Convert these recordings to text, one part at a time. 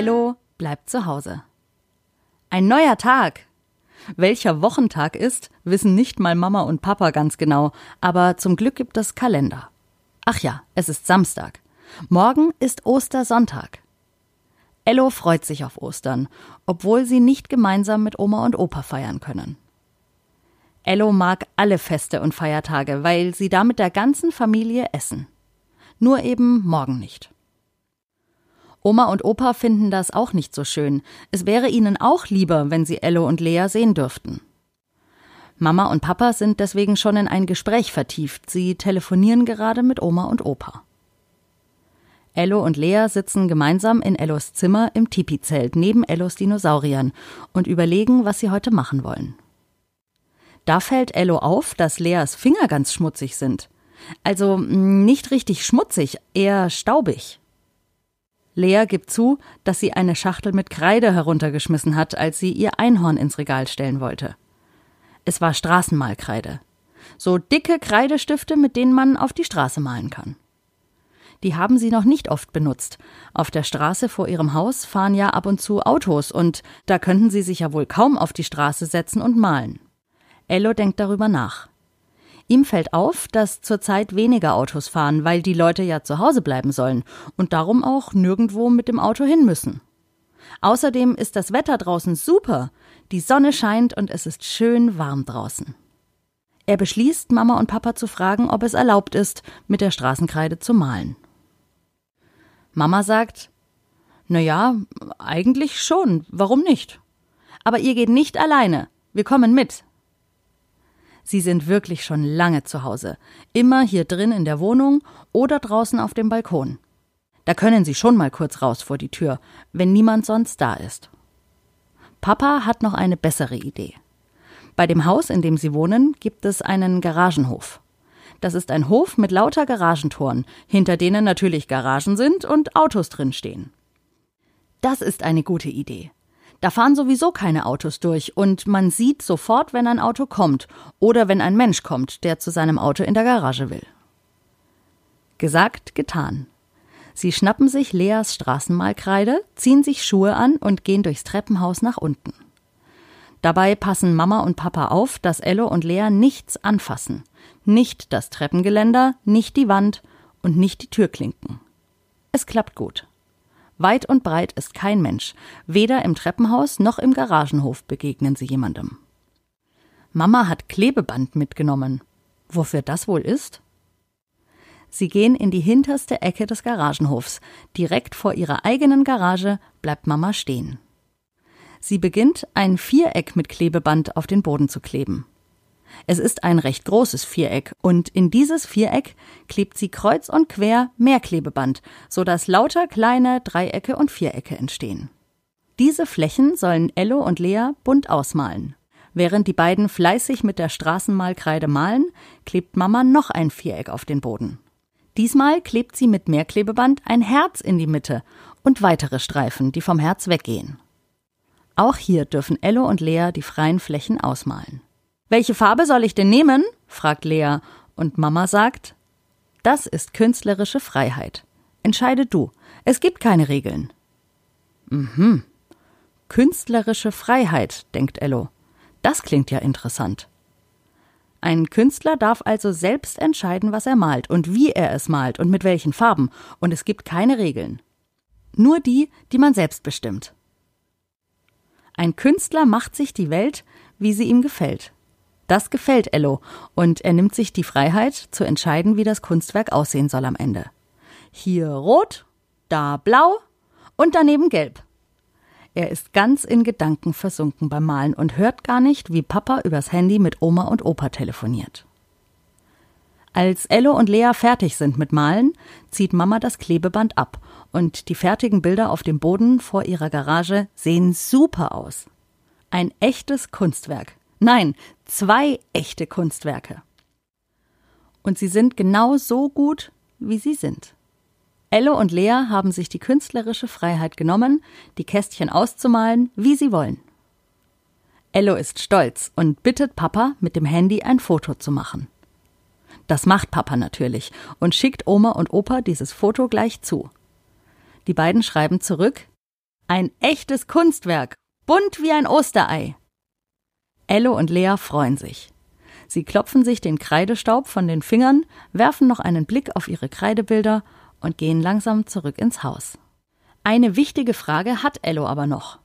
Ello bleibt zu Hause. Ein neuer Tag. Welcher Wochentag ist, wissen nicht mal Mama und Papa ganz genau, aber zum Glück gibt es Kalender. Ach ja, es ist Samstag. Morgen ist Ostersonntag. Ello freut sich auf Ostern, obwohl sie nicht gemeinsam mit Oma und Opa feiern können. Ello mag alle Feste und Feiertage, weil sie da mit der ganzen Familie essen. Nur eben morgen nicht. Oma und Opa finden das auch nicht so schön. Es wäre ihnen auch lieber, wenn sie Ello und Lea sehen dürften. Mama und Papa sind deswegen schon in ein Gespräch vertieft. Sie telefonieren gerade mit Oma und Opa. Ello und Lea sitzen gemeinsam in Ellos Zimmer im Tipi-Zelt neben Ellos Dinosauriern und überlegen, was sie heute machen wollen. Da fällt Ello auf, dass Leas Finger ganz schmutzig sind. Also nicht richtig schmutzig, eher staubig. Lea gibt zu, dass sie eine Schachtel mit Kreide heruntergeschmissen hat, als sie ihr Einhorn ins Regal stellen wollte. Es war Straßenmalkreide. So dicke Kreidestifte, mit denen man auf die Straße malen kann. Die haben sie noch nicht oft benutzt. Auf der Straße vor ihrem Haus fahren ja ab und zu Autos und da könnten sie sich ja wohl kaum auf die Straße setzen und malen. Ello denkt darüber nach. Ihm fällt auf, dass zurzeit weniger Autos fahren, weil die Leute ja zu Hause bleiben sollen und darum auch nirgendwo mit dem Auto hin müssen. Außerdem ist das Wetter draußen super. Die Sonne scheint und es ist schön warm draußen. Er beschließt, Mama und Papa zu fragen, ob es erlaubt ist, mit der Straßenkreide zu malen. Mama sagt, na ja, eigentlich schon, warum nicht? Aber ihr geht nicht alleine, wir kommen mit. Sie sind wirklich schon lange zu Hause, immer hier drin in der Wohnung oder draußen auf dem Balkon. Da können Sie schon mal kurz raus vor die Tür, wenn niemand sonst da ist. Papa hat noch eine bessere Idee. Bei dem Haus, in dem Sie wohnen, gibt es einen Garagenhof. Das ist ein Hof mit lauter Garagentoren, hinter denen natürlich Garagen sind und Autos drinstehen. Das ist eine gute Idee. Da fahren sowieso keine Autos durch und man sieht sofort, wenn ein Auto kommt oder wenn ein Mensch kommt, der zu seinem Auto in der Garage will. Gesagt, getan. Sie schnappen sich Leas Straßenmalkreide, ziehen sich Schuhe an und gehen durchs Treppenhaus nach unten. Dabei passen Mama und Papa auf, dass Ello und Lea nichts anfassen. Nicht das Treppengeländer, nicht die Wand und nicht die Türklinken. Es klappt gut. Weit und breit ist kein Mensch. Weder im Treppenhaus noch im Garagenhof begegnen sie jemandem. Mama hat Klebeband mitgenommen. Wofür das wohl ist? Sie gehen in die hinterste Ecke des Garagenhofs. Direkt vor ihrer eigenen Garage bleibt Mama stehen. Sie beginnt, ein Viereck mit Klebeband auf den Boden zu kleben. Es ist ein recht großes Viereck und in dieses Viereck klebt sie kreuz und quer mehr Klebeband, so dass lauter kleine Dreiecke und Vierecke entstehen. Diese Flächen sollen Ello und Lea bunt ausmalen. Während die beiden fleißig mit der Straßenmalkreide malen, klebt Mama noch ein Viereck auf den Boden. Diesmal klebt sie mit Mehrklebeband ein Herz in die Mitte und weitere Streifen, die vom Herz weggehen. Auch hier dürfen Ello und Lea die freien Flächen ausmalen. Welche Farbe soll ich denn nehmen? fragt Lea, und Mama sagt, das ist künstlerische Freiheit. Entscheide du. Es gibt keine Regeln. Mhm. Künstlerische Freiheit, denkt Ello. Das klingt ja interessant. Ein Künstler darf also selbst entscheiden, was er malt und wie er es malt und mit welchen Farben, und es gibt keine Regeln. Nur die, die man selbst bestimmt. Ein Künstler macht sich die Welt, wie sie ihm gefällt. Das gefällt Ello und er nimmt sich die Freiheit zu entscheiden, wie das Kunstwerk aussehen soll am Ende. Hier rot, da blau und daneben gelb. Er ist ganz in Gedanken versunken beim Malen und hört gar nicht, wie Papa übers Handy mit Oma und Opa telefoniert. Als Ello und Lea fertig sind mit Malen, zieht Mama das Klebeband ab und die fertigen Bilder auf dem Boden vor ihrer Garage sehen super aus. Ein echtes Kunstwerk. Nein, zwei echte Kunstwerke. Und sie sind genau so gut, wie sie sind. Elle und Lea haben sich die künstlerische Freiheit genommen, die Kästchen auszumalen, wie sie wollen. Ello ist stolz und bittet Papa, mit dem Handy ein Foto zu machen. Das macht Papa natürlich und schickt Oma und Opa dieses Foto gleich zu. Die beiden schreiben zurück Ein echtes Kunstwerk, bunt wie ein Osterei. Ello und Lea freuen sich. Sie klopfen sich den Kreidestaub von den Fingern, werfen noch einen Blick auf ihre Kreidebilder und gehen langsam zurück ins Haus. Eine wichtige Frage hat Ello aber noch.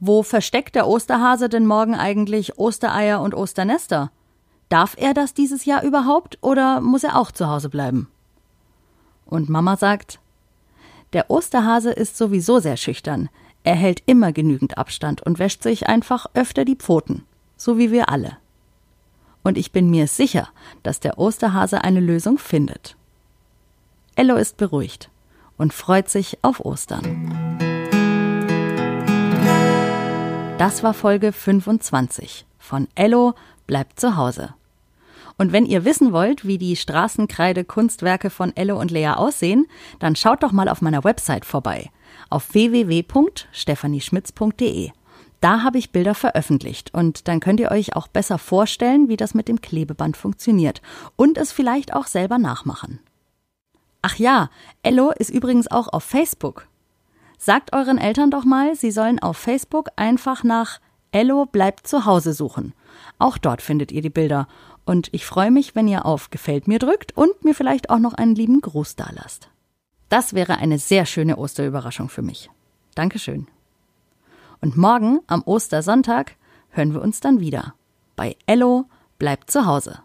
Wo versteckt der Osterhase denn morgen eigentlich Ostereier und Osternester? Darf er das dieses Jahr überhaupt oder muss er auch zu Hause bleiben? Und Mama sagt, der Osterhase ist sowieso sehr schüchtern. Er hält immer genügend Abstand und wäscht sich einfach öfter die Pfoten, so wie wir alle. Und ich bin mir sicher, dass der Osterhase eine Lösung findet. Ello ist beruhigt und freut sich auf Ostern. Das war Folge 25 von Ello bleibt zu Hause. Und wenn ihr wissen wollt, wie die Straßenkreide-Kunstwerke von Ello und Lea aussehen, dann schaut doch mal auf meiner Website vorbei auf www.stephanieschmitz.de. Da habe ich Bilder veröffentlicht und dann könnt ihr euch auch besser vorstellen, wie das mit dem Klebeband funktioniert und es vielleicht auch selber nachmachen. Ach ja, Ello ist übrigens auch auf Facebook. Sagt euren Eltern doch mal, sie sollen auf Facebook einfach nach Ello bleibt zu Hause suchen. Auch dort findet ihr die Bilder. Und ich freue mich, wenn ihr auf Gefällt mir drückt und mir vielleicht auch noch einen lieben Gruß dalasst. Das wäre eine sehr schöne Osterüberraschung für mich. Dankeschön. Und morgen, am Ostersonntag, hören wir uns dann wieder. Bei Ello bleibt zu Hause.